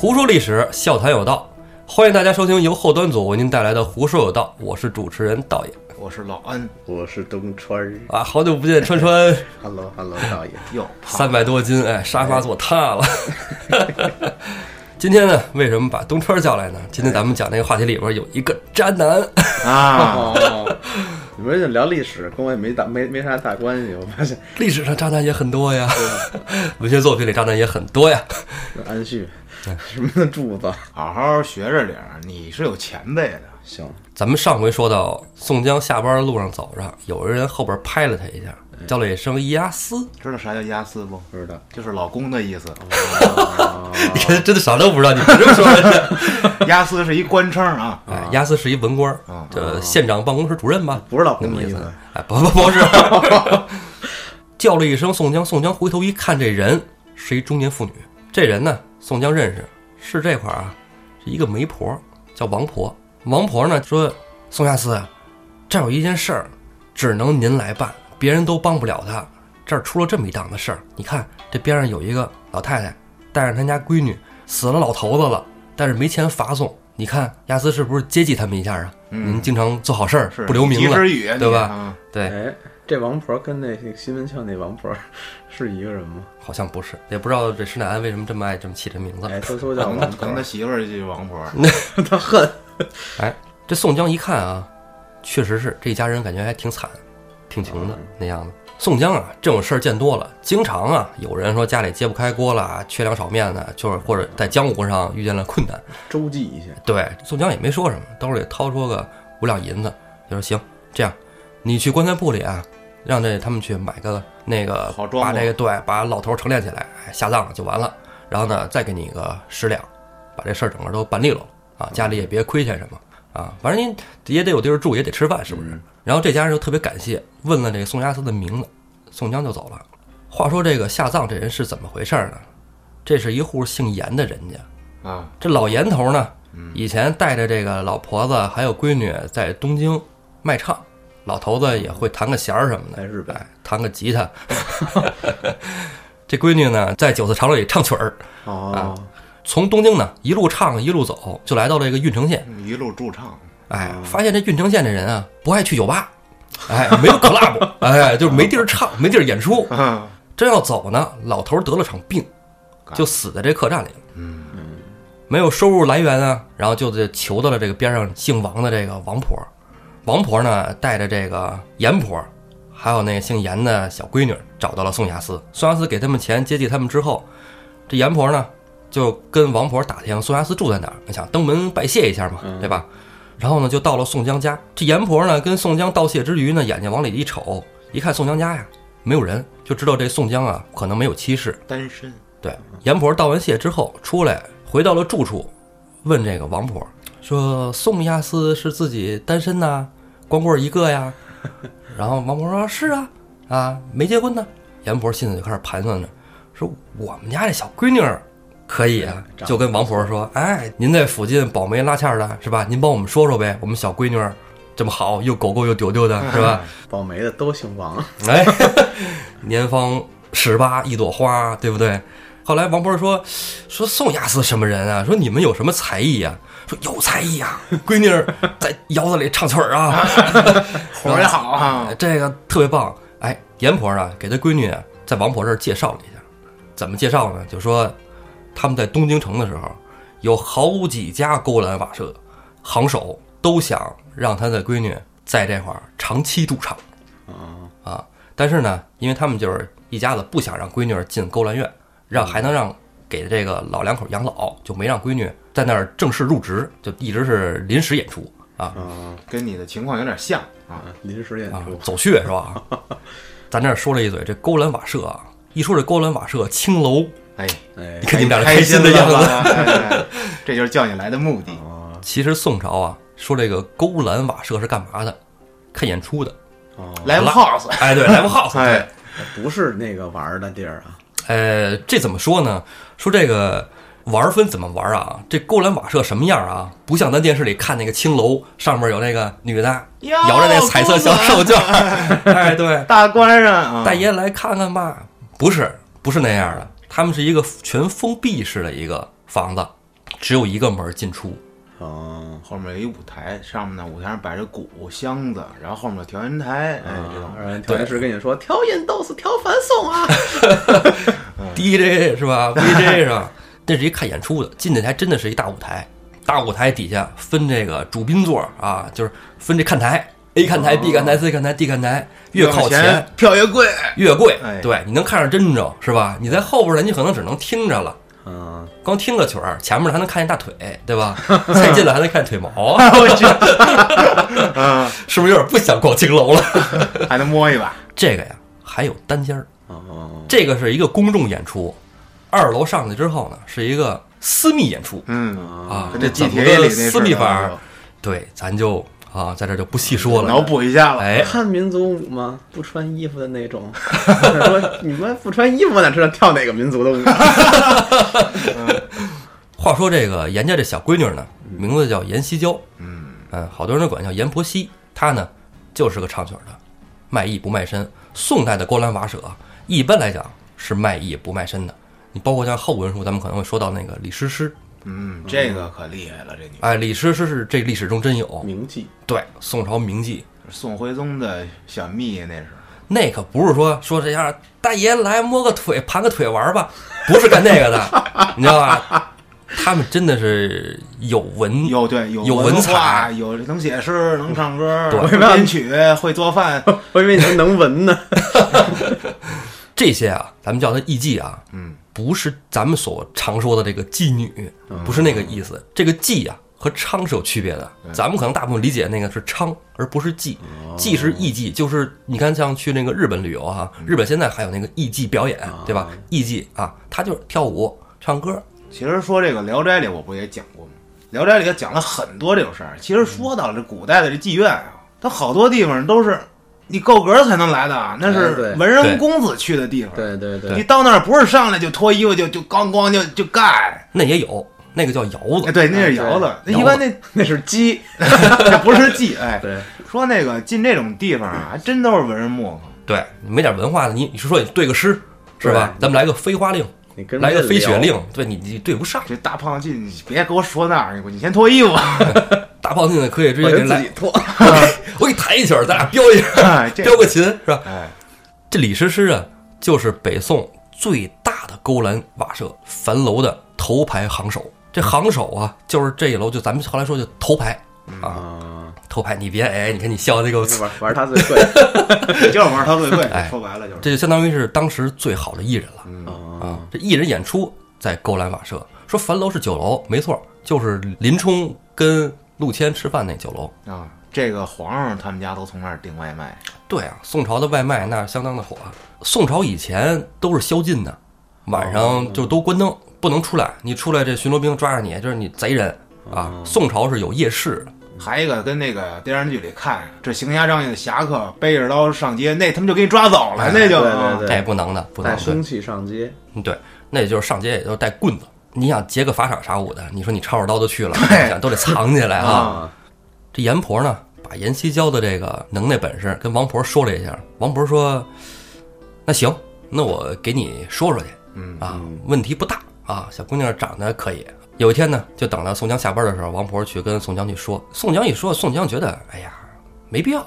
胡说历史，笑谈有道，欢迎大家收听由后端组为您带来的《胡说有道》，我是主持人道爷。我是老安，我是东川儿。啊，好久不见，川川，，Hello Hello，道爷，哟，三百多斤，哎，沙发坐塌了。今天呢，为什么把东川叫来呢？今天咱们讲那个话题里边有一个渣男，啊，哦，你们这聊历史跟我也没大没没啥大关系，我发现。历史上渣男也很多呀，文学作品里渣男也很多呀。安旭什么的柱子，好好学着点儿，你是有前辈的。行，咱们上回说到宋江下班的路上走着，有人后边拍了他一下，叫了一声“伊阿斯知道啥叫押司不？不知道，就是老公的意思。哦”，你看真的啥都不知道，你凭什么说人家？押司是一官称啊，哎，押司是一文官啊，这县长办公室主任吧？不是老那么意思公的意思，。哎，不不不是，叫了一声宋江，宋江回头一看，这人是一中年妇女。这人呢，宋江认识，是这块儿啊，是一个媒婆，叫王婆。王婆呢说：“宋押司，这有一件事儿，只能您来办，别人都帮不了他。这儿出了这么一档子事儿，你看这边上有一个老太太带着她家闺女，死了老头子了，但是没钱发送。你看亚斯是不是接济他们一下啊？您经常做好事儿，不留名字，及时雨，对吧啊对，哎，这王婆跟那那个西门庆那王婆是一个人吗？好像不是，也不知道这施耐庵为什么这么爱这么起这名字。哎，都说叫可王婆他，媳妇儿就是王婆，他恨，哎，这宋江一看啊，确实是这一家人感觉还挺惨，挺穷的那样子。宋江啊，这种事儿见多了，经常啊，有人说家里揭不开锅了，缺粮少面的，就是或者在江湖上遇见了困难，周济一下，对，宋江也没说什么，兜里掏出个五两银子，就说行，这样，你去棺材铺里啊，让这他们去买个那个好装把这个对，把老头儿成殓起来，哎，下葬了就完了。然后呢，再给你个十两，把这事儿整个都办利落了啊，家里也别亏欠什么啊，反正您也得有地儿住，也得吃饭，是不是？然后这家人就特别感谢，问了这个宋押司的名字，宋江就走了。话说这个下葬这人是怎么回事儿呢？这是一户姓严的人家。啊，这老严头呢，以前带着这个老婆子还有闺女在东京卖唱，老头子也会弹个弦儿什么的，在日本哎，弹个吉他。这闺女呢，在九次长乐里唱曲儿，哦，从东京呢一路唱一路走，就来到了这个郓城县。一路驻唱，哎，发现这郓城县的人啊，不爱去酒吧，哎，没有 club，哎，就是没地儿唱，没地儿演出。啊，正要走呢，老头儿得了场病，就死在这客栈里了。嗯没有收入来源啊，然后就得求到了这个边上姓王的这个王婆。王婆呢，带着这个严婆，还有那个姓严的小闺女，找到了宋押司。宋押司给他们钱接济他们之后，这严婆呢就跟王婆打听宋押司住在哪儿，想登门拜谢一下嘛，对吧？然后呢，就到了宋江家。这严婆呢，跟宋江道谢之余呢，眼睛往里一瞅，一看宋江家呀没有人，就知道这宋江啊可能没有妻室。单身，对，严婆道完谢之后出来，回到了住处，问这个王婆说：“宋押司是自己单身呐，光棍一个呀？” 然后王婆说：“是啊，啊，没结婚呢。”阎婆心里就开始盘算着，说：“我们家这小闺女儿可以啊。”就跟王婆说：“哎，您在附近保媒拉纤的是吧？您帮我们说说呗，我们小闺女儿这么好，又狗狗又丢丢的 是吧？”保媒的都姓王，哎，年方十八一朵花，对不对？后来王婆说说宋押司什么人啊？说你们有什么才艺呀、说有才艺啊，闺女儿 在窑子里唱曲儿啊，活儿也好啊，这个特别棒。哎，阎婆啊，给他闺女啊在王婆这儿介绍了一下，怎么介绍呢？就说他们在东京城的时候，有好几家勾栏瓦舍行首都想让他的闺女在这块儿长期驻唱。啊，但是呢，因为他们就是一家子不想让闺女儿进勾栏院，让还能让给这个老两口养老，就没让闺女在那儿正式入职，就一直是临时演出啊嗯，跟你的情况有点像啊，临时演啊出，，走穴是吧？咱这儿说了一嘴，这勾栏瓦舍啊，一说这勾栏瓦舍青楼，哎，哎你，看你们俩这开开心的样子。这就是叫你来的目的。哦其实宋朝啊，说这个勾栏瓦舍是干嘛的？看演出的。哦，Live House，哎，对，live house，对哎，不是那个玩儿的地儿啊，呃，这怎么说呢？说这个玩儿分怎么玩儿啊？这勾栏瓦舍什么样啊？不像咱电视里看那个青楼，上面有那个女的摇着那彩色小手绢儿，哎，对，大官人啊，大爷来看看吧。不是，不是那样的，他们是一个全封闭式的一个房子，只有一个门儿进出。哦，后面有一舞台，上面呢舞台上摆着鼓、箱子，然后后面有调音台，哎，调音师跟你说调音都是调反送啊，DJ 是吧？DJ 是吧？那是一看演出的，进那台真的是一大舞台，大舞台底下分这个主宾座啊，就是分这看台，A 看台、B 看台、C 看台、D 看台，越靠前前票越贵，越贵哎。对，你能看上真着是吧？你在后边人家可能只能听着了。嗯，光听个曲儿，前面还能看见大腿，对吧？再进来还能看见腿毛，我去，啊，是不是有点不想逛青楼了？还能摸一把，这个呀，还有单间儿，哦，这个是一个公众演出，二楼上去之后呢，是一个私密演出嗯，啊。跟这怎么的私密法儿？对，咱就啊，在这就不细说了脑了。补一下了，哎，看民族舞吗？不穿衣服的那种。说你们不穿衣服，我哪知道跳哪个民族的舞？话说这个严家这小闺女呢，名字叫严西娇，嗯，嗯，好多人都管叫严婆惜。她呢，就是个唱曲儿的，卖艺不卖身。宋代的勾栏瓦舍一般来讲是卖艺不卖身的。你包括像后文书，咱们可能会说到那个李师师，嗯，这个可厉害了，这女哎，李师师是这历史中真有，名妓对，宋朝名妓。宋徽宗的小蜜那是，那可不是说说这样，大爷来摸个腿盘个腿玩吧，不是干那个的，你知道吧？他们真的是有文有对有有文文采化，有能写诗，能唱歌，对会编曲，会做饭，我以为你说能文呢。这些啊，咱们叫他艺妓啊，嗯，不是咱们所常说的这个妓女，不是那个意思。这个妓啊和娼是有区别的，咱们可能大部分理解那个是娼，而不是妓。妓是艺妓，就是你看像去那个日本旅游哈、日本现在还有那个艺妓表演，对吧？艺妓啊，他就是跳舞、唱歌，其实说这个《聊斋》里，我不也讲过吗？《聊斋》里也讲了很多这种事儿。其实说到了这古代的这妓院啊，它好多地方都是你够格才能来的，那哎是文人公子去的地方。对对对，你到那儿不是上来就脱衣服就就咣咣就就干，那也有，那个叫窑哎，子。对，那是窑子。那一般那那是鸡。那不是鸡，哎，对，说那个进这种地方啊，还真都是文人墨客。对，你没点文化的，你你是说你对个诗是吧？咱们来个飞花令，你跟来个飞雪令，对你你对不上。这大胖进，你别给我说那儿，你先脱衣服。大胖子可以直接给你来自己，脱。我给你弹一曲儿，咱俩飙一下，哎，这飙个琴是吧？哎，这李师师啊，就是北宋最大的勾栏瓦舍樊楼的头牌行首。这行首啊，就是这一楼，就咱们后来说就头牌啊，啊，头牌。你别哎，你看你笑那个，玩玩他最贵。就是玩他最贵哎，说白了就是。这就相当于是当时最好的艺人了嗯，啊。这艺人演出在勾栏瓦舍，说樊楼是酒楼，没错，就是林冲跟陆谦吃饭那酒楼。啊，这个皇上他们家都从那儿订外卖。对啊，宋朝的外卖那相当的火。宋朝以前都是宵禁的，晚上就都关灯，不能出来。你出来，这巡逻兵抓着你，就是你贼人啊。宋朝是有夜市的，还一个跟那个电视剧里看，这行侠仗义的侠客背着刀上街，那他们就给你抓走了，哎那就对啊对对哎，不能的，不能的。带凶器上街，嗯对，那也就是上街也就是带棍子。你想劫个法场啥武的，你说你抄着刀就去了，想都得藏起来啊。啊，这阎婆呢，把阎锡交的这个能耐本事跟王婆说了一下，王婆说：“那行，那我给你说说去。”嗯啊，问题不大啊，小姑娘长得可以。有一天呢，就等到宋江下班的时候，王婆去跟宋江去说。宋江一说，宋江觉得，哎呀，没必要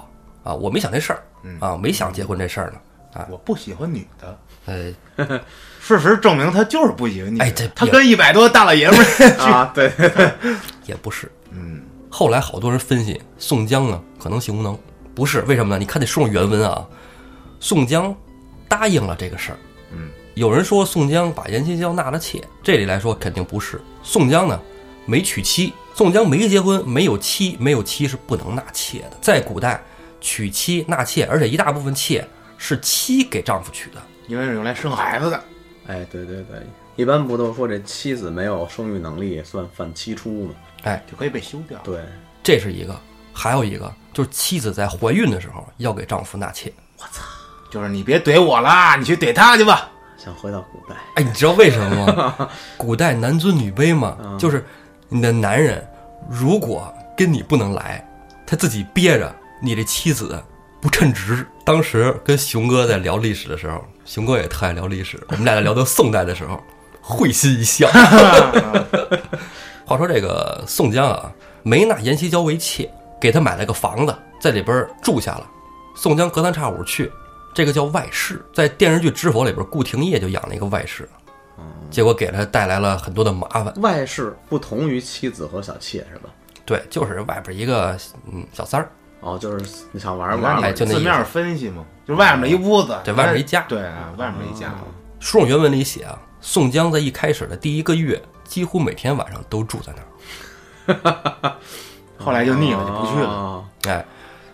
啊，我没想这事儿啊，没想结婚这事儿呢啊。我不喜欢女的。呃，事实证明他就是不喜欢女。哎这他跟一百多大老爷们儿，啊，对，也不是。嗯，后来好多人分析，宋江呢可能性无能，不是为什么呢？你看那书上原文啊，宋江答应了这个事儿。嗯，有人说宋江把阎锡交纳了妾，这里来说肯定不是。宋江呢没娶妻，宋江没结婚，没有妻，没有妻是不能纳妾的。在古代，娶妻纳妾，而且一大部分妾是妻给丈夫娶的。因为是用来生孩子的。哎，对对对，一般不都说这妻子没有生育能力算犯妻出吗？哎，就可以被休掉。对，这是一个，还有一个就是妻子在怀孕的时候要给丈夫纳妾。我操就是你别怼我啦，你去怼他去吧。想回到古代，哎，你知道为什么吗？古代男尊女卑嘛，就是你的男人如果跟你不能来，他自己憋着，你这妻子不称职。当时跟熊哥在聊历史的时候，熊哥也特爱聊历史，我们俩在聊到宋代的时候，会心一笑。话说这个宋江啊，没纳阎锡交为妾，给他买了个房子，在里边住下了。宋江隔三差五去，这个叫外室，在电视剧《知否》里边，顾廷烨就养了一个外室，结果给他带来了很多的麻烦。外室不同于妻子和小妾是吧？对，就是外边一个嗯小三儿，哦，就是你想玩玩玩哎就字面分析嘛，就外面一屋子，对外面一家对啊，外面一家，书上原文里写啊，宋江在一开始的第一个月，几乎每天晚上都住在那儿。后来就腻了，就不去了。了。哎，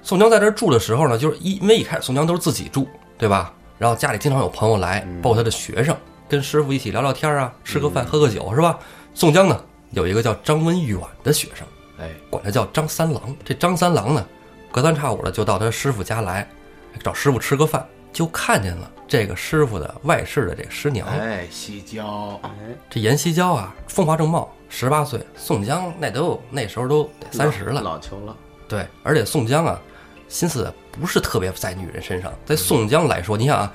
宋江在这儿住的时候呢，就是一因为一开始宋江都是自己住，对吧？然后家里经常有朋友来，包括他的学生，跟师傅一起聊聊天啊，吃个饭，喝个酒，是吧？宋江呢有一个叫张文远的学生，哎，管他叫张三郎。这张三郎呢，隔三差五的就到他师傅家来，找师傅吃个饭，就看见了这个师傅的外室的这个师娘。哎，西郊，哎，这阎锡交啊，风华正茂，十八岁；宋江那都那时候都得三十了。老球了。对，而且宋江啊，心思不是特别在女人身上。在宋江来说，你想啊，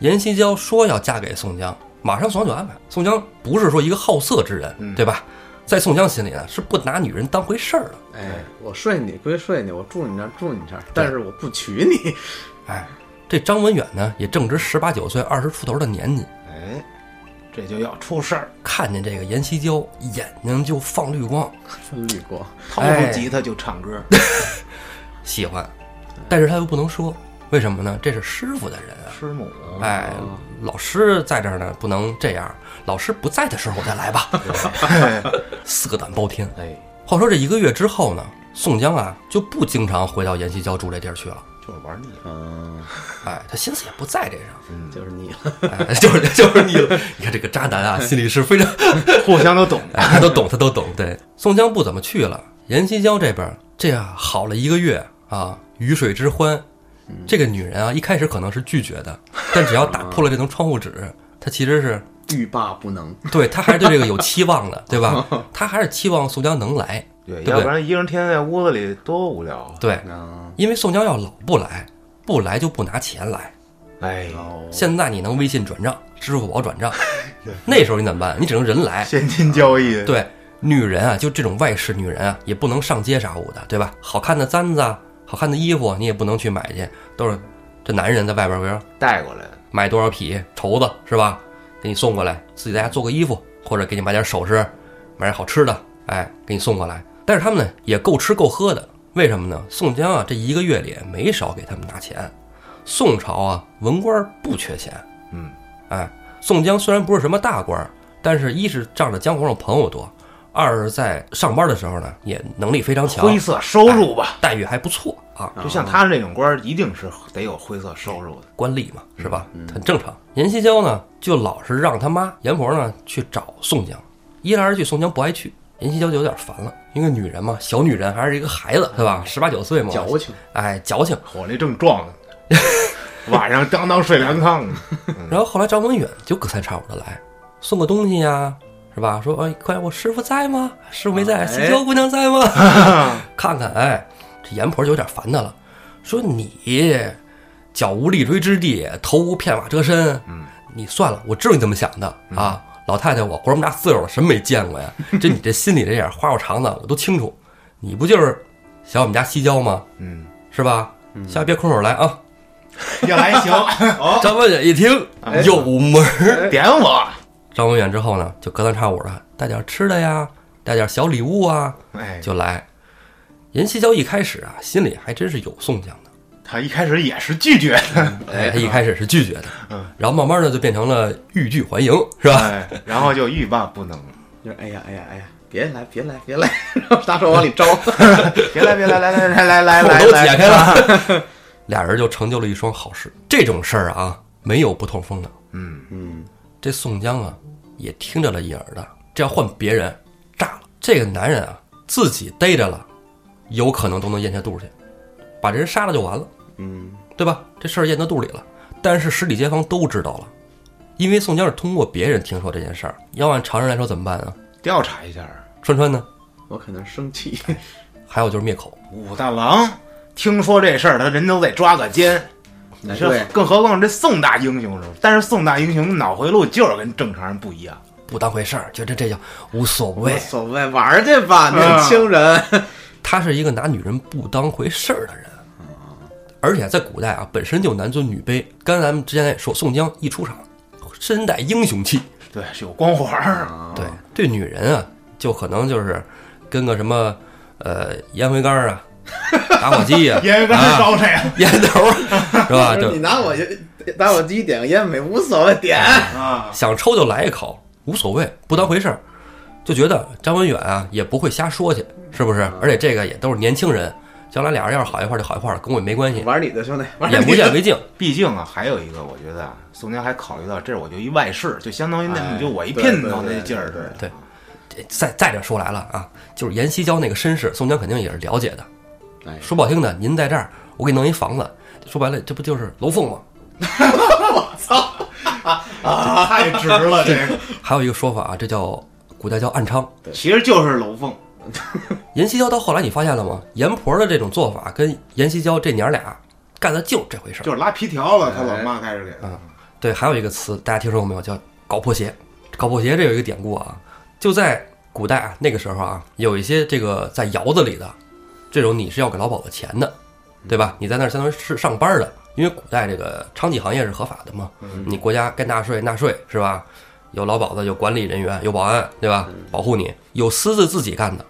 阎锡交说要嫁给宋江，马上宋江就安排。宋江不是说一个好色之人，嗯对吧？在宋江心里呢，是不拿女人当回事儿的。哎，我睡你归睡你，我住你那儿住你这儿，但是我不娶你。哎，这张文远呢，也正值十八九岁、二十出头的年纪，哎，这就要出事儿，看见这个阎锡交，眼睛就放绿光，绿光，掏哎出吉他就唱歌。喜欢，但是他又不能说，为什么呢？这是师傅的人啊。师母，哎，老师在这儿呢，不能这样。老师不在的时候再来吧，色胆包天。哎，话说这一个月之后呢，宋江啊就不经常回到阎锡交住这地儿去了。就是玩腻了。嗯，哎，他心思也不在这上，就是腻了。哎，就是就是腻了。你看这个渣男啊，心里是非常，互相都懂。哎，他都懂，他都懂。对，宋江不怎么去了，阎锡交这边这样好了一个月啊，鱼水之欢。这个女人啊，一开始可能是拒绝的，但只要打破了这层窗户纸，她其实是欲罢不能。对她还是对这个有期望的，对吧？她还是期望宋江能来，对，对要不然一个人天天在屋子里多无聊啊。对，啊，因为宋江要老不来，不来就不拿钱来。哎，哦，现在你能微信转账、支付宝转账，那时候你怎么办？你只能人来。现金交易。对，女人啊，就这种外室女人啊，也不能上街啥舞的，对吧？好看的簪子啊，好看的衣服你也不能去买去，都是这男人在外边边带过来的。买多少匹绸子是吧？给你送过来，自己在家做个衣服，或者给你买点首饰，买点好吃的，哎，给你送过来。但是他们呢也够吃够喝的，为什么呢？宋江啊这一个月里没少给他们拿钱。宋朝啊文官不缺钱，嗯，哎，宋江虽然不是什么大官儿，但是一是仗着江湖上朋友多，二是在上班的时候呢也能力非常强，灰色收入吧，待遇还不错啊。就像他这种官儿，一定是得有灰色收入的。官吏嘛，是吧？很正常。阎锡交呢，就老是让他妈阎婆呢去找宋江，一来二去，宋江不爱去，阎锡交就有点烦了。一个女人嘛，小女人还是一个孩子，对吧？十八九岁嘛，矫情。哎，矫情。我那正壮呢，晚上当当睡凉炕呢。然后后来张文远就隔三差五的来送个东西呀，是吧？说哎，快，我师傅在吗？师傅没在，哎锡交姑娘在吗？看看，哎，这阎婆就有点烦他了，说你脚无立锥之地，头无片瓦遮身，嗯，你算了，我知道你怎么想的啊，老太太我活这么大岁数了，什么没见过呀？这你这心里这点花花肠子我都清楚，你不就是想我们家西郊吗？嗯，是吧？下别空手来啊！要来行，哦，张文远一听哎有门儿，点我。张文远之后呢，就隔三差五的带点吃的呀，带点小礼物啊，哎，就来。人西郊一开始啊，心里还真是有宋江的，他一开始也是拒绝的，哎，他一开始是拒绝的，嗯，然后慢慢的就变成了欲拒还迎，是吧？哎，然后就欲罢不能了。就是哎呀哎呀哎呀，别来别来别来，然后大手往里招。别来别来来来来来来口来，都解开了，俩人就成就了一双好事。这种事儿啊，没有不透风的。嗯，嗯，这宋江啊，也听着了一耳的。这要换别人，炸了。这个男人啊，自己逮着了，有可能都能咽下肚去，把这人杀了就完了，嗯，对吧？这事儿咽到肚里了。但是十里街坊都知道了，因为宋江是通过别人听说这件事儿。要按常人来说怎么办啊？调查一下。川川呢？我可能生气。还有就是灭口。武大郎听说这事儿，他人都得抓个奸。你这，更何况这宋大英雄是吧？但是宋大英雄脑回路就是跟正常人不一样。不当回事儿，觉得这叫无所谓无。所谓，玩儿去吧，年轻人。他是一个拿女人不当回事儿的人，而且在古代啊，本身就男尊女卑。刚才咱们之前也说，宋江一出场，身带英雄气，对，是有光环儿。啊对，对女人啊，就可能就是跟个什么呃烟灰缸啊、打火机呀、烟缸啊、烧谁呀？烟头儿 是吧？就你拿我打火机点个烟没无所谓，点。啊，想抽就来一口，无所谓，不当回事儿，就觉得张文远啊也不会瞎说去，是不是？而且这个也都是年轻人，将来俩人要是好一块儿就好一块儿了，跟我也没关系，玩你的兄弟，玩眼不见为净。毕竟啊，还有一个，我觉得啊，宋江还考虑到这，我就一外事，就相当于那哎你就我一姘头对对那劲儿似的。对再再者说来了啊，就是阎锡交那个身世，宋江肯定也是了解的。哎说不好听的，您在这儿，我给你弄一房子，说白了，这不就是楼凤吗？我操！啊太值了，这个还有一个说法啊，这叫古代叫暗娼。其实就是楼凤。阎锡交到后来你发现了吗？阎婆的这种做法跟阎锡交这娘俩干的就这回事儿。就是拉皮条了，他老妈开始给他。对，还有一个词大家听说过没有？叫搞破鞋。搞破鞋这有一个典故啊，就在古代啊，那个时候啊，有一些这个在窑子里的这种，你是要给老鸨的钱的，对吧？你在那儿相当于是上班的，因为古代这个娼妓行业是合法的嘛，你国家该纳税纳税是吧？有老鸨子，有管理人员，有保安，对吧？保护你。有私自自己干的，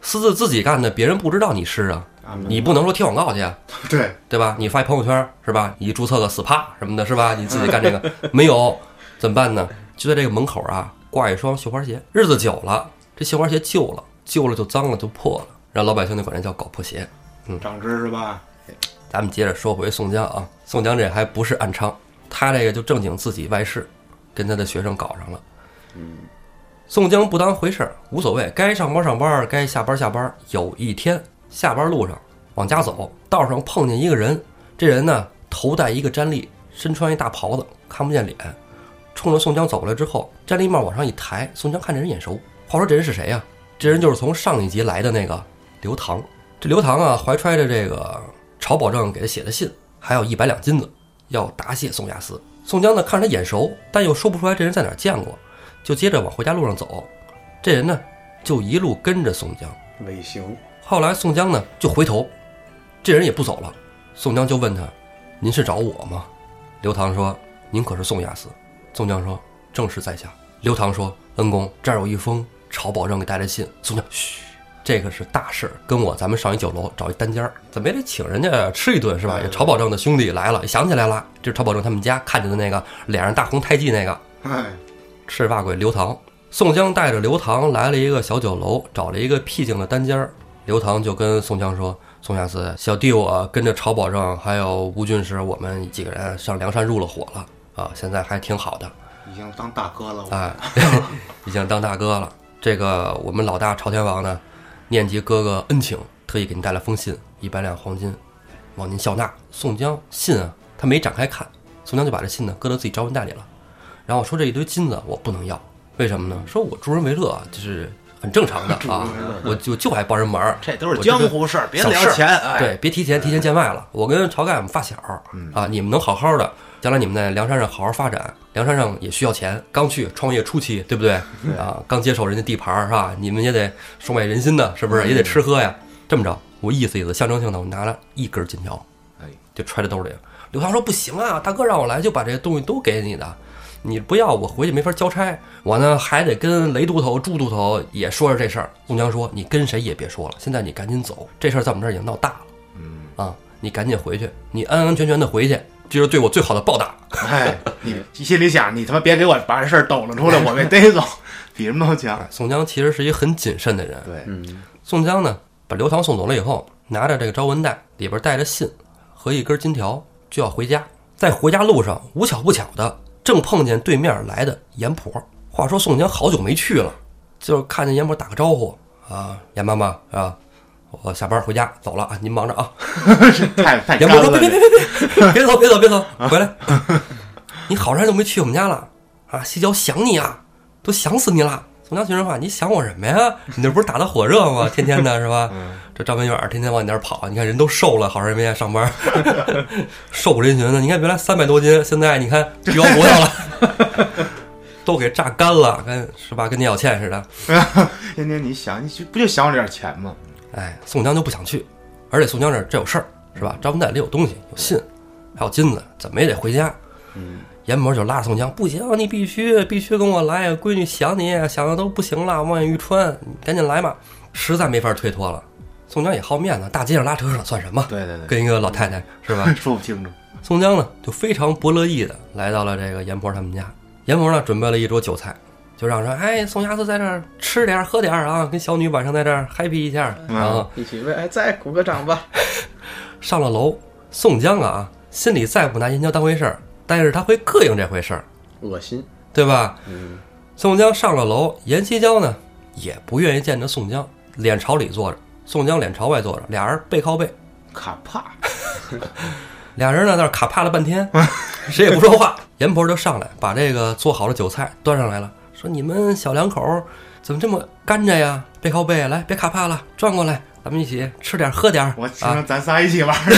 私自自己干的，别人不知道你是啊，啊，你不能说贴广告去啊，对，对吧？你发一朋友圈是吧？你注册个 SPA 什么的，是吧？你自己干这个没有，怎么办呢？就在这个门口啊挂一双绣花鞋，日子久了，这绣花鞋旧了，旧了就脏了就破了，让老百姓就管这叫搞破鞋。嗯长知识吧？咱们接着说回宋江啊，宋江这还不是暗娼，他这个就正经自己外事，跟他的学生搞上了。宋江不当回事儿，无所谓，该上班上班，该下班下班。有一天下班路上往家走，道上碰见一个人，这人呢头戴一个毡笠，身穿一大袍子，看不见脸，冲着宋江走过来之后，毡笠帽往上一抬，宋江看这人眼熟。话说这人是谁呀、这人就是从上一集来的那个刘唐。这刘唐啊，怀揣着这个晁保正给他写的信，还有一百两金子，要答谢宋押司。宋江呢看着他眼熟，但又说不出来这人在哪儿见过，就接着往回家路上走。这人呢就一路跟着宋江。尾行，后来宋江呢就回头，这人也不走了。宋江就问他：“您是找我吗？”刘唐说：“您可是宋亚思。”宋江说：“正是在下。”刘唐说：“恩公，这儿有一封朝保正给带来信。”宋江：“嘘，这个是大事儿，跟我咱们上一酒楼找一单间儿，怎么也得请人家吃一顿是吧？朝保正的兄弟来了，想起来了，这是朝保正他们家看见的那个脸上大红胎记那个。哎，赤发鬼刘唐。宋江带着刘唐来了一个小酒楼，找了一个僻静的单间儿。刘唐就跟宋江说：“宋亚思，小弟我跟着曹保正还有吴郡师，我们几个人上梁山入了伙了啊，现在还挺好的，已经当大哥了，我哎，已经当大哥了。这个我们老大朝天王呢，念及哥哥恩情，特意给您带了封信，一百两黄金，望您笑纳。宋江信啊，他没展开看，宋江就把这信呢搁到自己招文袋里了，然后说这一堆金子我不能要，为什么呢？说我助人为乐，就是很正常的啊，我就就爱帮人忙，这都是江湖事儿，别聊钱。哎，对，别提前提前见外了。我跟晁盖我们发小啊，你们能好好的，将来你们在梁山上好好发展。梁山上也需要钱，刚去创业初期，对不对？啊，刚接手人家地盘儿是吧？你们也得收买人心的，是不是？也得吃喝呀。这么着，我意思意思，象征性的，我拿了一根金条，哎，就揣在兜里。刘唐说不行啊，大哥让我来就把这些东西都给你的，你不要我回去没法交差，我呢还得跟雷都头、朱都头也说说这事儿。宋江说你跟谁也别说了，现在你赶紧走，这事儿在我们这儿已经闹大了。嗯，啊，你赶紧回去，你安安全全的回去，这是对我最好的报答。哎，你心里想，你他妈别给我把这事儿抖了出来，我被逮走，比什么都强。哎宋江其实是一个很谨慎的人。对，嗯，宋江呢，把刘唐送走了以后，拿着这个招文袋，里边带着信和一根金条，就要回家。在回家路上，无巧不巧的，正碰见对面来的阎婆。话说宋江好久没去了，就是看见阎婆打个招呼啊，阎妈妈啊，我下班回家走了啊，您忙着啊。太太阎。婆说别别别别别别走别走别走，回来！你好长时间都没去我们家了啊！西郊想你啊，都想死你了。宋江听人话，你想我什么呀？你那不是打的火热吗？天天的是吧？这张文远天天往你那儿跑，你看人都瘦了，好长时间没上班，瘦骨嶙峋的。你看原来三百多斤，现在你看腰不要了。都给榨干了，跟是吧？跟聂小倩似的。天天你想，你就不就想我这点钱吗？哎，宋江就不想去，而且宋江这这有事儿是吧？招文袋里有东西，有信，还有金子，怎么也得回家。嗯，阎婆就拉着宋江，不行，你必须必须跟我来，闺女想你想的都不行了，望眼欲穿，你赶紧来嘛！实在没法推脱了，宋江也好面子，大街上拉车上算什么？对对对，跟一个老太太是吧？说不清楚。宋江呢，就非常不乐意的来到了这个阎婆他们家。阎婆呢，准备了一桌酒菜，就让说：“哎，宋伢子在这儿吃点儿喝点儿啊，跟小女晚上在这儿 happy 一下。”然后一起为哎再鼓个掌吧。上了楼，宋江啊，心里再不拿燕郊当回事儿，但是他会膈应这回事儿，恶心。对吧？嗯，宋江上了楼，阎锡娇呢也不愿意见着宋江，脸朝里坐着，宋江脸朝外坐着，俩人背靠背，卡帕，俩人呢在那儿卡帕了半天，谁也不说话。阎婆就上来把这个做好的酒菜端上来了，说：“你们小两口儿怎么这么干着呀？背靠背，来，别卡帕了，转过来，咱们一起吃点儿喝点儿。”我啊，请咱仨一起玩儿，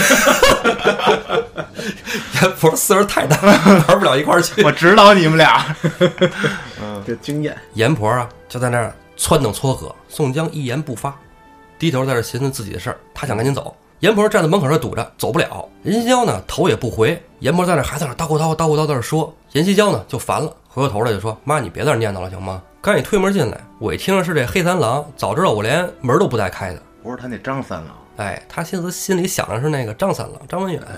阎婆岁数太大了，玩不了一块儿去。我指导你们俩。这经验。阎婆啊就在那儿撺掇撮合，宋江一言不发，低头在这寻思自己的事儿。他想赶紧走，阎婆站在门口这儿堵着，走不了。任西娇呢头也不回，阎婆在那儿还在那儿叨咕叨咕叨咕叨在那儿说。阎锡交呢就烦了，回过头来就说：“妈，你别在这儿念叨了行吗？刚一推门进来，我一听着是这黑三郎，早知道我连门都不带开的。不是他那张三郎，哎，他心思心里想的是那个张三郎张文远哎，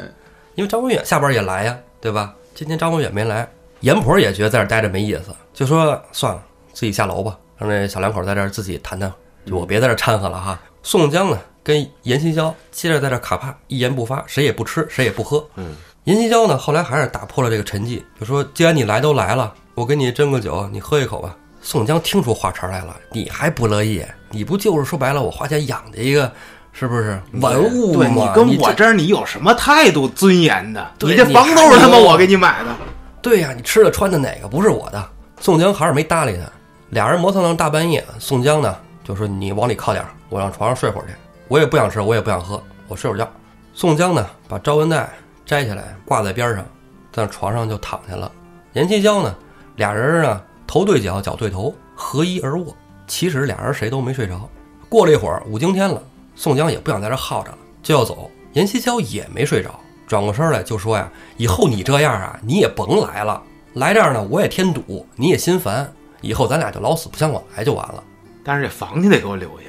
因为张文远下班也来呀，对吧？今天张文远没来，阎婆也觉得在这儿待着没意思，就说算了，自己下楼吧，让这小两口在这儿自己谈谈，就我别在这儿掺和了哈。宋江呢跟阎锡交接着在这卡帕，一言不发，谁也不吃，谁也不喝。嗯，阎锡交呢后来还是打破了这个沉寂，就说既然你来都来了，我给你斟个酒，你喝一口吧。宋江听出话茬来了，你还不乐意？你不就是说白了，我花钱养的一个，是不是文物对你跟我这儿你有什么态度尊严的？你这房都是他妈我给你买的。对呀、你吃的穿的哪个不是我的？宋江还是没搭理他。俩人磨蹭到大半夜，宋江呢就说：“你往里靠点儿，我让床上睡会儿去。我也不想吃，我也不想喝，我睡会儿觉。”宋江呢把招文带摘下来挂在边上，在床上就躺下了。阎锡交呢，俩人呢头对脚，脚对头，合衣而卧。其实俩人谁都没睡着。过了一会儿，五更天了，宋江也不想在这耗着了，就要走。阎锡交也没睡着，转过身来就说呀：“以后你这样啊，你也甭来了。来这儿呢，我也添堵，你也心烦。以后咱俩就老死不相往来就完了。但是这房你得给我留下，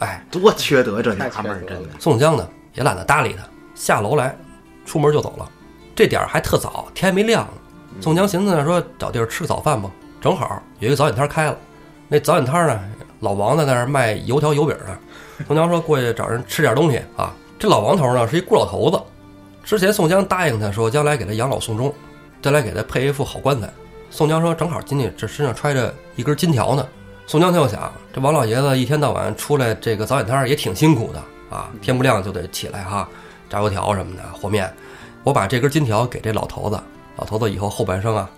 哎，多缺德这娘们儿真的。宋江呢也懒得搭理他，下楼来，出门就走了。这点儿还特早，天还没亮呢。宋江寻思着说找地儿吃个早饭吧，正好有一个早点摊开了。那早点摊呢，老王在那儿卖油条油饼呢。宋江说过去找人吃点东西啊。这老王头呢是一孤老头子，之前宋江答应他说将来给他养老送终，将来给他配一副好棺材。宋江说正好今天这身上揣着一根金条呢。宋江他又想，这王老爷子一天到晚出来这个早点摊儿也挺辛苦的啊，天不亮就得起来哈，炸油条什么的，和面。我把这根金条给这老头子，老头子以后后半生啊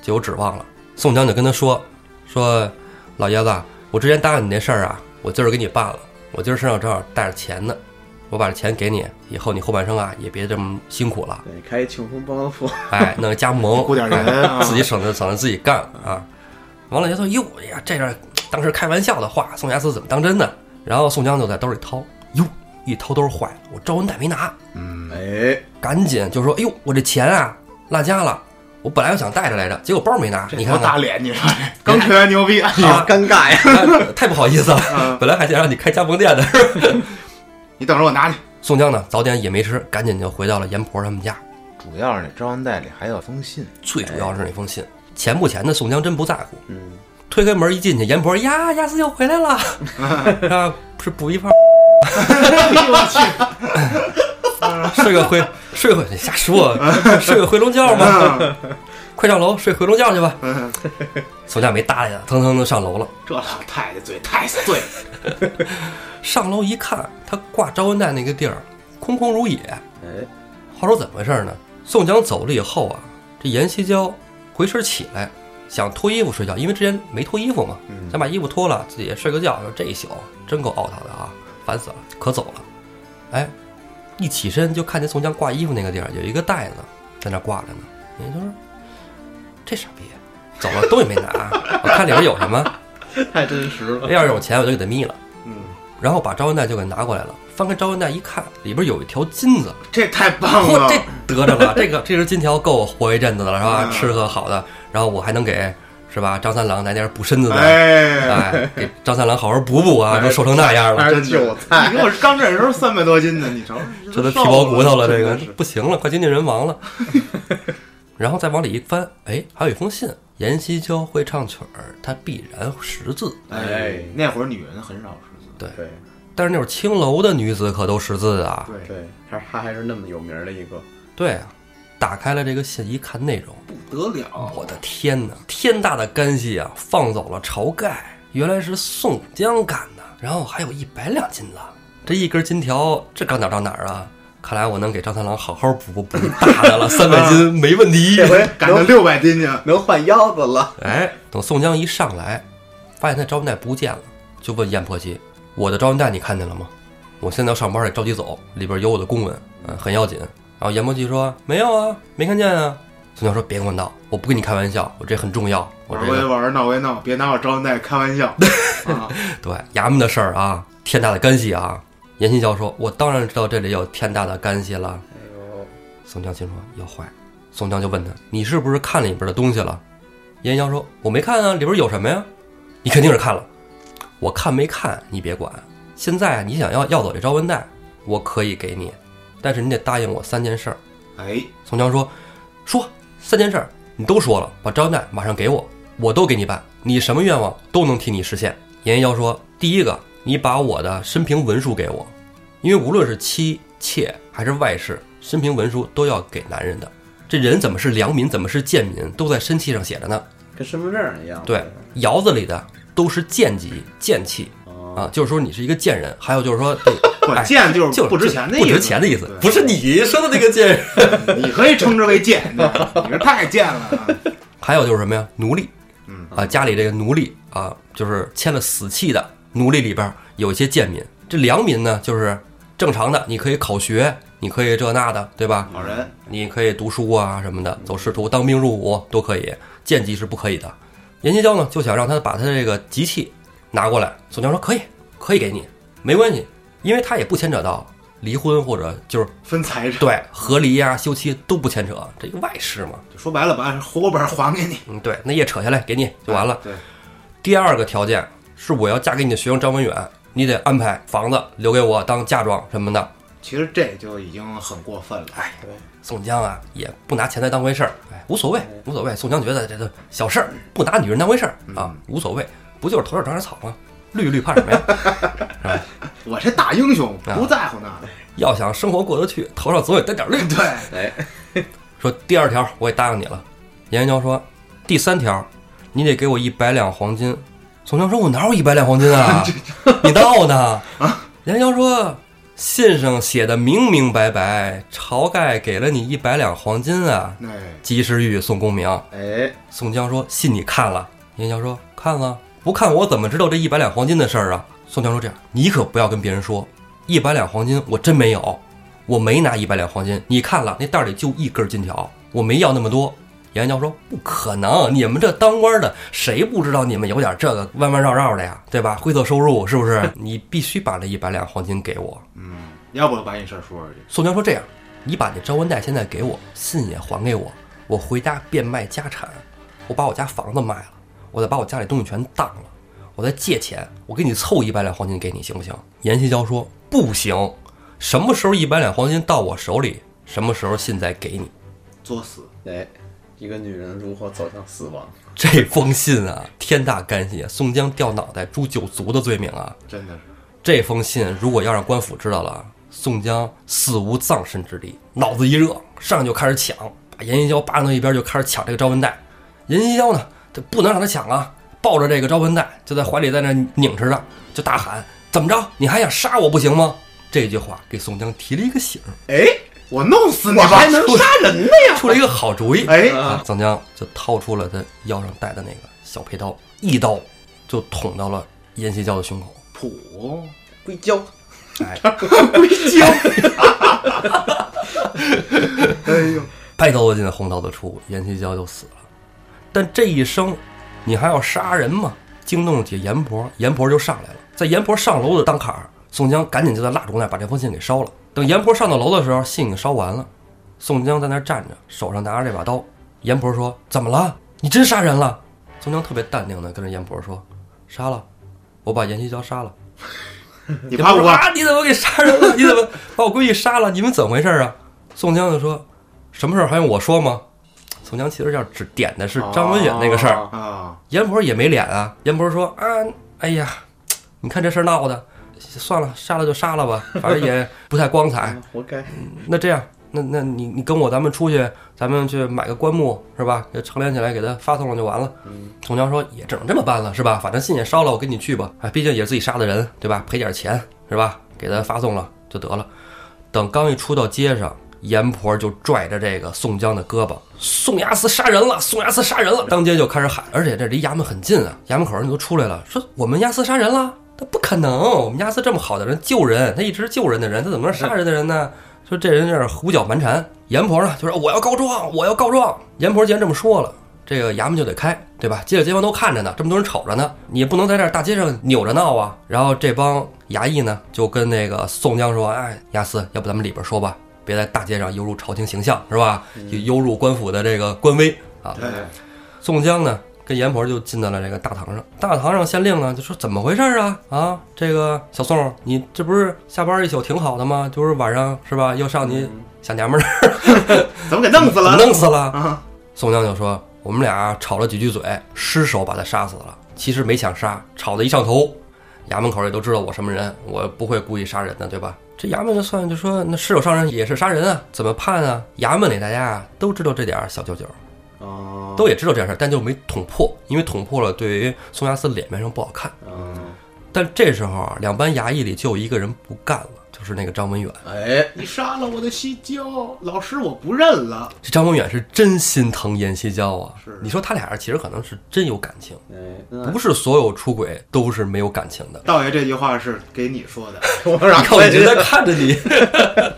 就有指望了。宋江就跟他说说，老爷子，我之前答应你那事儿啊，我今儿给你办了，我今儿身上正好带着钱呢，我把这钱给你，以后你后半生啊也别这么辛苦了，对，开一庆丰帮帮扶，哎，弄个加盟，雇点人啊 自己省着省着自己干啊。王老爷子说：“哟哎呀，这样当时开玩笑的话，宋家祠怎么当真呢？”然后宋江就在兜里掏，哟，一掏兜坏了，我招文袋没拿，嗯，哎，赶紧就说：“哎呦，我这钱啊落家了，我本来要想带着来着，结果包没拿，你看看，大脸，你说刚吹完牛逼，啊尴尬呀！哎太不好意思了，本来还想让你开加盟店的。你等着我拿去。宋江呢，早点也没吃，赶紧就回到了阎婆他们家。主要是那招文袋里还有封信，最主要是那封信，钱不钱的宋江真不在乎。嗯，推开门一进去，阎婆呀，亚斯又回来了，啊，是补一炮。我 去睡个回睡回，你瞎说，睡个回笼觉吗？快上楼睡回笼觉去吧。宋江没搭理他，腾腾的上楼了。这老太太嘴太碎了。上楼一看，他挂招文袋那个地儿空空如也。哎，话说怎么回事呢？宋江走了以后啊，这阎锡交回身起来，想脱衣服睡觉，因为之前没脱衣服嘛，嗯想把衣服脱了，自己睡个觉。说这一宿真够懊恼的啊，烦死了，可走了。哎，一起身就看见宋江挂衣服那个地儿有一个袋子在那挂着呢。也就是这傻逼，走了东西没拿，我看里边有什么，太真实了。要是有钱我就给他眯了。嗯，然后把招完袋就给拿过来了，翻开招完袋一看，里边有一条金子，这太棒嚯，了，这得着了，这个这根金条够我活一阵子的了，是吧？嗯吃喝好的，然后我还能给是吧张三郎来点补身子的，哎，哎，给张三郎好好补补啊，哎都瘦成那样了，还是真韭菜。你给我刚认识时候三百多斤呢，你瞅，这都皮包骨头了，这个不行了，快接近人亡了。然后再往里一翻，哎，还有一封信。阎锡娇会唱曲儿，她必然识字。哎，那会儿女人很少识字，对，对。但是那会儿青楼的女子可都识字啊。对，对，他他还是那么有名的一个，对啊，打开了这个信，一看内容，不得了，我的天哪！天大的干系啊，放走了晁盖，原来是宋江干的，然后还有一百两金子，这一根金条，这搁哪儿到哪儿啊？看来我能给张三郎好好补补补大的了，三百斤没问题。这回赶上六百斤去，能换腰子了。哎，等宋江一上来，发现他招文袋不见了，就问阎婆惜：“我的招文袋你看见了吗？我现在要上班得着急走，里边有我的公文，嗯，很要紧。”然后阎魔济说：“没有啊，没看见啊。”宋江说：“别跟我闹，我不跟你开玩笑，我这很重要，我这个玩，闹归闹，别拿我招文袋开玩笑 啊！对衙门的事儿啊，天大的干系啊。”阎锡娇说：“我当然知道这里有天大的干系了。”哎呦，宋江心说要坏，宋江就问他：“你是不是看里边的东西了？”阎锡娇说：“我没看啊，里边有什么呀？”你肯定是看了，我看没看你别管。现在你想要要走这招文袋，我可以给你，但是你得答应我三件事儿。哎，宋江说：“说三件事儿，你都说了，把招文袋马上给我，我都给你办，你什么愿望都能替你实现。”阎锡娇说：“第一个，你把我的生平文书给我，因为无论是妻妾还是外室，生平文书都要给男人的。这人怎么是良民，怎么是贱民，都在身契上写着呢。跟身份证一样。对，窑子里的都是贱籍、贱气哦，啊，就是说你是一个贱人。还有就是说，这 不哎贱就是就不值钱的不意思，值钱的意思，不是你说的那个贱。你可以称之为贱，你这太贱了啊。还有就是什么呀？奴隶，嗯啊，家里这个奴隶啊，就是签了死契的奴隶里边有一些贱民。这良民呢，就是正常的，你可以考学，你可以这那的，对吧？好人，你可以读书啊什么的，走仕途、当兵入伍都可以，贱籍是不可以的。严金娇呢就想让他把他这个籍契拿过来，宋江说可以，可以给你，没关系，因为他也不牵扯到离婚或者就是分财产，对和离呀、休妻都不牵扯，这个外事嘛。就说白了，把户口本还给你嗯，对，那页扯下来给你就完了。对，第二个条件是我要嫁给你的学生张文远，你得安排房子留给我当嫁妆什么的。其实这就已经很过分了。哎，对，宋江啊也不拿钱财当回事儿，哎，无所谓，无所谓。宋江觉得这都小事儿，不拿女人当回事儿啊，无所谓，不就是头上长点草吗？绿绿怕什么呀？是吧？我这大英雄啊不在乎那个，要想生活过得去，头上总得带点绿。对，哎，说第二条我也答应你了。阎锡娇说第三条，你得给我一百两黄金。宋江说：“我哪有一百两黄金啊？你闹呢？”阎锡娇说：“信上写的明明白白，晁盖给了你一百两黄金啊。哎，及时雨宋公明。哎，”宋江说：“信你看了。”阎锡娇说：“看了，不看我怎么知道这一百两黄金的事儿啊？”宋江说：“这样，你可不要跟别人说，一百两黄金我真没有，我没拿一百两黄金。你看了，那袋里就一根金条，我没要那么多。”阎锡娇说：“不可能，你们这当官的谁不知道你们有点这个弯弯绕绕的呀，对吧？灰色收入是不是？你必须把这一百两黄金给我。”嗯，要不把你事儿说出去。宋江说：“这样，你把那招文袋现在给我，信也还给我，我回家变卖家产，我把我家房子卖了，我再把我家里东西全当了，我再借钱，我给你凑一百两黄金给你，行不行？”阎锡娇说：“不行，什么时候一百两黄金到我手里，什么时候信再给你。作死，哎，一个女人如何走向死亡？” 这封信啊，天大干系，宋江掉脑袋、诛九族的罪名啊！真的是这封信如果要让官府知道了，宋江死无葬身之地，脑子一热，上去就开始抢，把阎锡娇扒到一边就开始抢这个招文袋。阎锡娇呢，这不能让他抢啊，抱着这个招魂袋就在怀里在那拧着着，就大喊：“怎么着？你还想杀我不行吗？”这句话给宋江提了一个醒儿，哎，我弄死你吧！我还能杀人呢呀！出了一个好主意。哎，啊，宋江就掏出了他腰上带的那个小佩刀，一刀就捅到了阎锡娇的胸口。普硅胶，哎，硅胶，哎呦，白刀子进红刀子出，阎锡娇就死了。但这一生，你还要杀人吗？惊动了起阎婆，阎婆就上来了。在阎婆上楼的当坎儿，宋江赶紧就在蜡烛那儿把这封信给烧了。等阎婆上到楼的时候，信已经烧完了，宋江在那儿站着，手上拿着这把刀。阎婆说：“怎么了？你真杀人了？”宋江特别淡定的跟着阎婆说：“杀了，我把阎锡交杀了。”你怕不怕？啊！你怎么给杀人了？你怎么把我闺女杀了？你们怎么回事啊？宋江就说：“什么事儿还用我说吗？”宋江其实要指点的是张文远那个事儿。阎婆也没脸啊。阎婆说：“啊，哎呀，你看这事儿闹的，算了，杀了就杀了吧，反正也不太光彩。嗯活该。那这样，那那你你跟我咱们出去，咱们去买个棺木是吧？给成连起来，给他发送了就完了。”宋江说：“也只能这么办了是吧？反正信也烧了，我跟你去吧。哎，毕竟也是自己杀的人，对吧？赔点钱是吧？给他发送了就得了。等刚一出到街上，阎婆就拽着这个宋江的胳膊，宋押司杀人了，宋押司杀人了，当街就开始喊，而且这离衙门很近啊，衙门口人都出来了，说我们押司杀人了，他不可能，我们押司这么好的人救人，他一直救人的人，他怎么能杀人的人呢？说这人有点胡搅蛮缠。阎婆呢就说我要告状，我要告状。阎婆既然这么说了。这个衙门就得开，对吧？街里街坊都看着呢，这么多人瞅着呢，你不能在这大街上扭着闹啊。然后这帮衙役呢，就跟那个宋江说：“哎，押司，要不咱们里边说吧，别在大街上犹辱朝廷形象，是吧？就犹辱官府的这个官威啊。，”宋江呢，跟阎婆就进到了这个大堂上。大堂上县令呢就说：“怎么回事啊？啊，这个小宋，你这不是下班一宿挺好的吗？就是晚上是吧，又上你小娘们儿 怎么给弄死了？弄死了。”啊！宋江就说：“我们俩吵了几句嘴，失手把他杀死了。其实没想杀，吵得一上头，衙门口也都知道我什么人，我不会故意杀人的，对吧？这衙门就算就说那失手伤人也是杀人啊，怎么判啊？衙门里大家啊都知道这点儿小九九，哦，都也知道这件事儿，但就没捅破，因为捅破了对于宋押司脸面上不好看。嗯，但这时候啊，两班衙役里就有一个人不干了，就是那个张文远。哎，你杀了我的西郊，老师我不认了。这张文远是真心疼阎西郊啊是！你说他俩人其实可能是真有感情。哎，不是所有出轨都是没有感情的。道爷这句话是给你说的，你看我一直在看着你，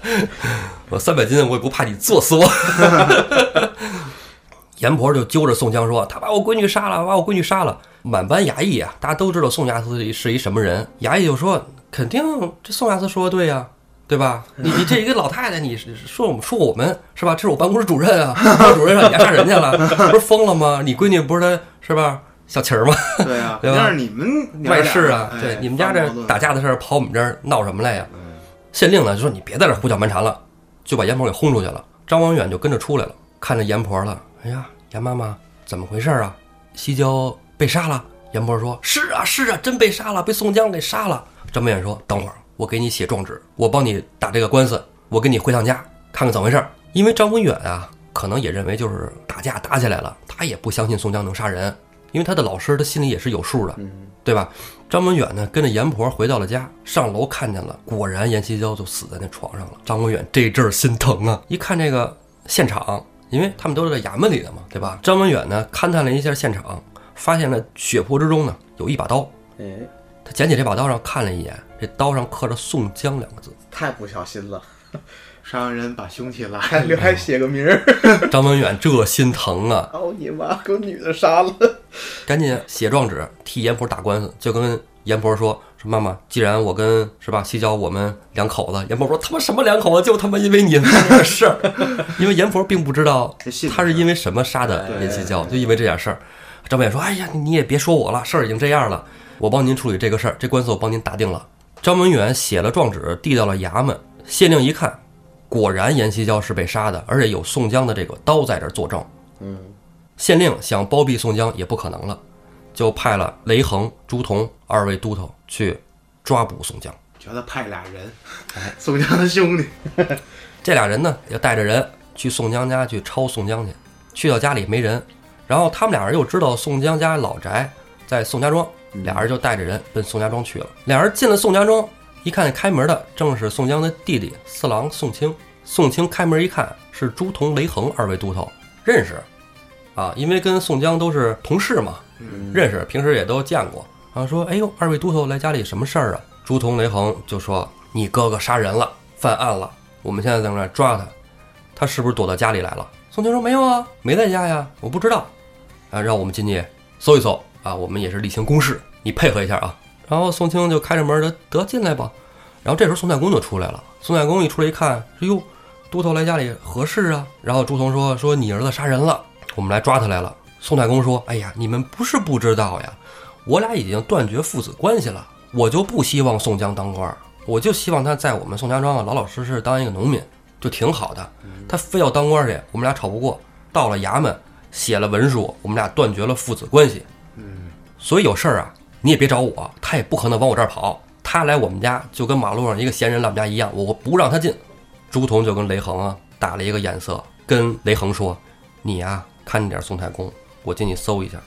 我三百斤，我也不怕你作死我。阎婆就揪着宋江说：“他把我闺女杀了，把我闺女杀了。”满班衙役啊，大家都知道宋衙司是一什么人。衙役就说：“肯定这宋衙司说的对呀、对吧？你你这一个老太太，你是说我们说我们是吧？这是我办公室主任啊，办公室主任让你家杀人去了，不是疯了吗？你闺女不是她是吧？小琴儿吗？对啊，对吧那是你们外事啊，哎对，你们家这打架的事儿跑我们这儿闹什么来呀？嗯县令呢就说你别在这儿胡搅蛮缠了，就把阎婆给轰出去了。张王远就跟着出来了，看着阎婆了，哎呀，阎妈妈怎么回事啊？西郊被杀了。阎婆说：“是啊，是啊，真被杀了，被宋江给杀了。”张文远说：“等会儿，我给你写状纸，我帮你打这个官司，我跟你回趟家看看怎么回事儿。”因为张文远啊，可能也认为就是打架打起来了，他也不相信宋江能杀人，因为他的老师他心里也是有数的，对吧？张文远呢，跟着阎婆回到了家，上楼看见了，果然阎七娇就死在那床上了。张文远这阵儿心疼啊，一看这个现场，因为他们都是在衙门里的嘛，对吧？张文远呢，勘探了一下现场，发现了血泊之中呢有一把刀，捡起这把刀上看了一眼，这刀上刻着“宋江”两个字。太不小心了，杀完人把凶器拉还留还写个名儿，张文远这心疼啊，操你妈，给我女的杀了，赶紧写状纸替阎婆打官司，就跟阎婆说说妈妈，既然我跟是吧西郊我们两口子，阎婆说他妈什么两口子，就他妈因为你们事儿，因为阎婆并不知道他是因为什么杀的阎西郊，就因为这点事儿。张文远说：“哎呀，你也别说我了，事儿已经这样了，我帮您处理这个事儿，这官司我帮您打定了。”张文远写了状纸，递到了衙门。县令一看，果然阎锡交是被杀的，而且有宋江的这个刀在这儿作证。嗯，县令想包庇宋江也不可能了，就派了雷横、朱仝二位都头去抓捕宋江。觉得派俩人，哎，宋江的兄弟，这俩人呢，要带着人去宋江家去抄宋江去。去到家里没人，然后他们俩人又知道宋江家老宅在宋家庄，俩人就带着人奔宋家庄去了。俩人进了宋家庄，一看开门的正是宋江的弟弟四郎宋清。宋清开门一看是朱仝、雷横二位都头，认识啊，因为跟宋江都是同事嘛，认识，平时也都见过。然后说：“哎呦，二位都头来家里什么事儿啊？”朱仝、雷横就说：“你哥哥杀人了，犯案了，我们现在在那抓他，他是不是躲到家里来了？”宋江说：“没有啊，没在家呀，我不知道。”啊，让我们进去搜一搜啊，我们也是例行公事，你配合一下啊。然后宋清就开着门得得进来吧。然后这时候宋太公就出来了，宋太公一出来一看，哎呦，都头来家里何事啊？然后朱仝说说你儿子杀人了，我们来抓他来了。宋太公说，哎呀，你们不是不知道呀，我俩已经断绝父子关系了，我就不希望宋江当官儿，我就希望他在我们宋家庄啊老老实实当一个农民，就挺好的。他非要当官儿去，我们俩吵不过，到了衙门写了文书，我们俩断绝了父子关系。所以有事儿啊，你也别找我，他也不可能往我这儿跑。他来我们家就跟马路上一个闲人来我们家一样，我不让他进。朱仝就跟雷横啊打了一个眼色，跟雷横说：“你呀、看着点宋太公，我进去搜一下。”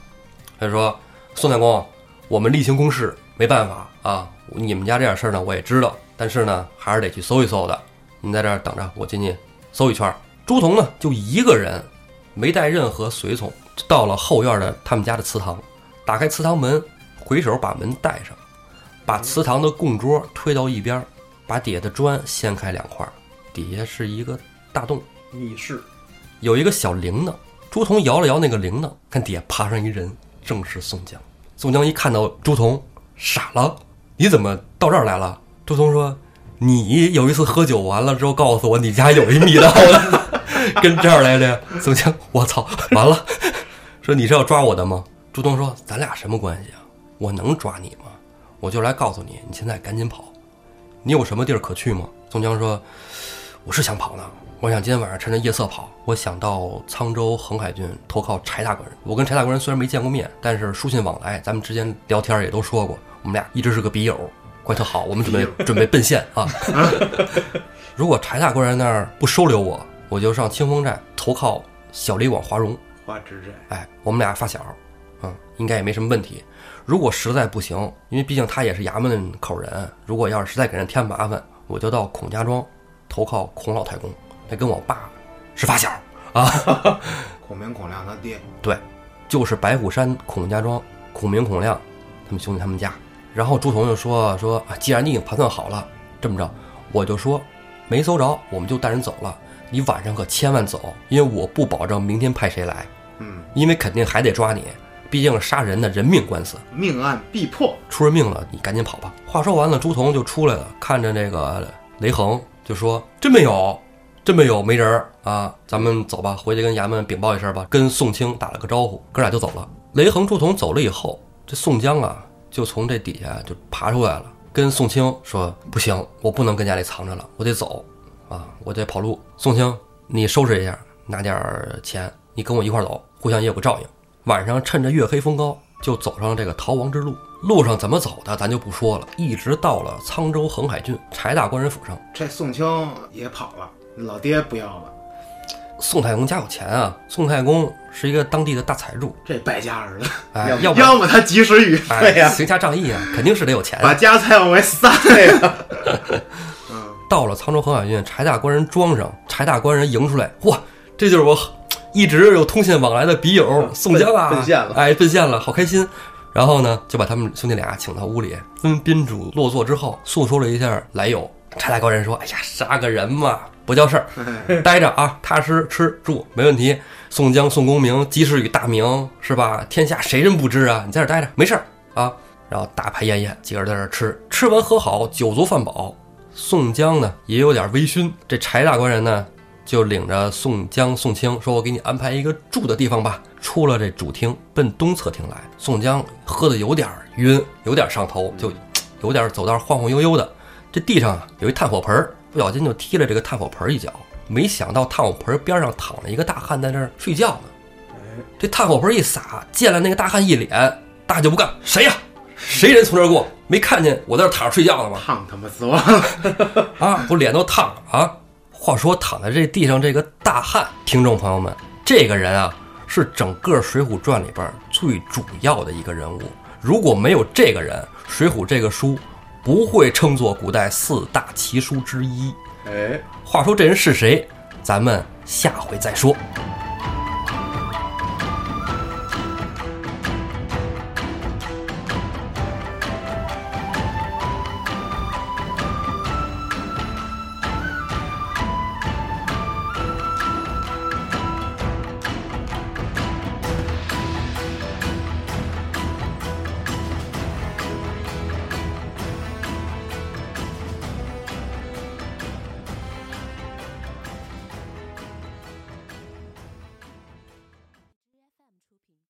他说：“宋太公，我们例行公事，没办法啊。你们家这点事儿呢，我也知道，但是呢，还是得去搜一搜的。你在这儿等着，我进去搜一圈。”朱仝呢，就一个人，没带任何随从，到了后院的他们家的祠堂，打开祠堂门，回手把门带上，把祠堂的供桌推到一边儿，把底下的砖掀开两块儿，底下是一个大洞，密室，有一个小铃铛。朱仝摇了摇那个铃铛，看底下爬上一人，正是宋江。宋江一看到朱仝，傻了：“你怎么到这儿来了？”朱仝说：“你有一次喝酒完了之后，告诉我你家有一密道的，跟这儿来的呀。”宋江，我操，完了！说你是要抓我的吗？朱东说：“咱俩什么关系啊？我能抓你吗？我就来告诉你，你现在赶紧跑。你有什么地儿可去吗？”宋江说：“我是想跑呢，我想今天晚上趁着夜色跑。我想到沧州横海郡投靠柴大官人。我跟柴大官人虽然没见过面，但是书信往来，咱们之间聊天也都说过，我们俩一直是个笔友，关系特好。我们准备准备奔现啊。如果柴大官人那儿不收留我，我就上清风寨投靠小李广华容。花枝寨，哎，我们俩发小，嗯，应该也没什么问题。如果实在不行，因为毕竟他也是衙门口人，如果要是实在给人添麻烦，我就到孔家庄投靠孔老太公，那跟我爸是发小啊。孔明、孔亮他爹，对，就是白虎山孔家庄孔明、孔亮他们兄弟他们家。然后朱仝就说说啊，既然你已经盘算好了，这么着，我就说没搜着，我们就带人走了。你晚上可千万走，因为我不保证明天派谁来，嗯，因为肯定还得抓你，毕竟杀人的人命官司，命案必破。出人命了，你赶紧跑吧。话说完了，朱仝就出来了，看着这个雷横就说：“真没有，真没有，没人儿啊，咱们走吧，回去跟衙门禀报一声吧。”跟宋清打了个招呼，哥俩就走了。雷横、朱仝走了以后，这宋江啊，就从这底下就爬出来了，跟宋清说：“不行，我不能跟家里藏着了，我得走啊，我得跑路。宋清，你收拾一下，拿点儿钱，你跟我一块儿走，互相也有个照应。晚上趁着月黑风高，就走上这个逃亡之路。路上怎么走的，咱就不说了，一直到了沧州横海郡柴大官人府上。这宋清也跑了，老爹不要了，宋太公家有钱啊，宋太公是一个当地的大财主，这败家儿子，哎，要不要么他及时雨呀，行侠仗义啊，肯定是得有钱。把家财往外撒呀。嗯，到了沧州横海郡柴大官人庄上，柴大官人迎出来，哇，这就是我一直有通信往来的笔友宋江啊，奔现了哎，奔现了，好开心。然后呢，就把他们兄弟俩请到屋里，跟宾主落座之后，诉说了一下来由。柴大官人说：“哎呀，杀个人嘛，不叫事儿，待着啊，踏实吃住没问题。宋江、宋公明、及时雨大名是吧？天下谁人不知啊？你在这儿待着，没事儿啊。”然后大排宴宴，几个人在这儿吃，吃完喝好，酒足饭饱。宋江呢也有点微醺，这柴大官人呢就领着宋江、宋清说：“我给你安排一个住的地方吧。”出了这主厅，奔东侧厅来。宋江喝的有点晕，有点上头，就有点走道晃晃悠悠的。这地上啊有一炭火盆儿，不小心就踢了这个炭火盆儿一脚，没想到炭火盆儿边上躺着一个大汉在那儿睡觉呢。这炭火盆儿一撒，见了那个大汉一脸，大就不干，谁呀？谁人从这儿过？没看见我在这儿躺着睡觉呢吗？烫他妈死我了！啊，我脸都烫了啊！话说躺在这地上这个大汉，听众朋友们，这个人啊是整个《水浒传》里边最主要的一个人物。如果没有这个人，《水浒》这个书不会称作古代四大奇书之一。哎，话说这人是谁，咱们下回再说。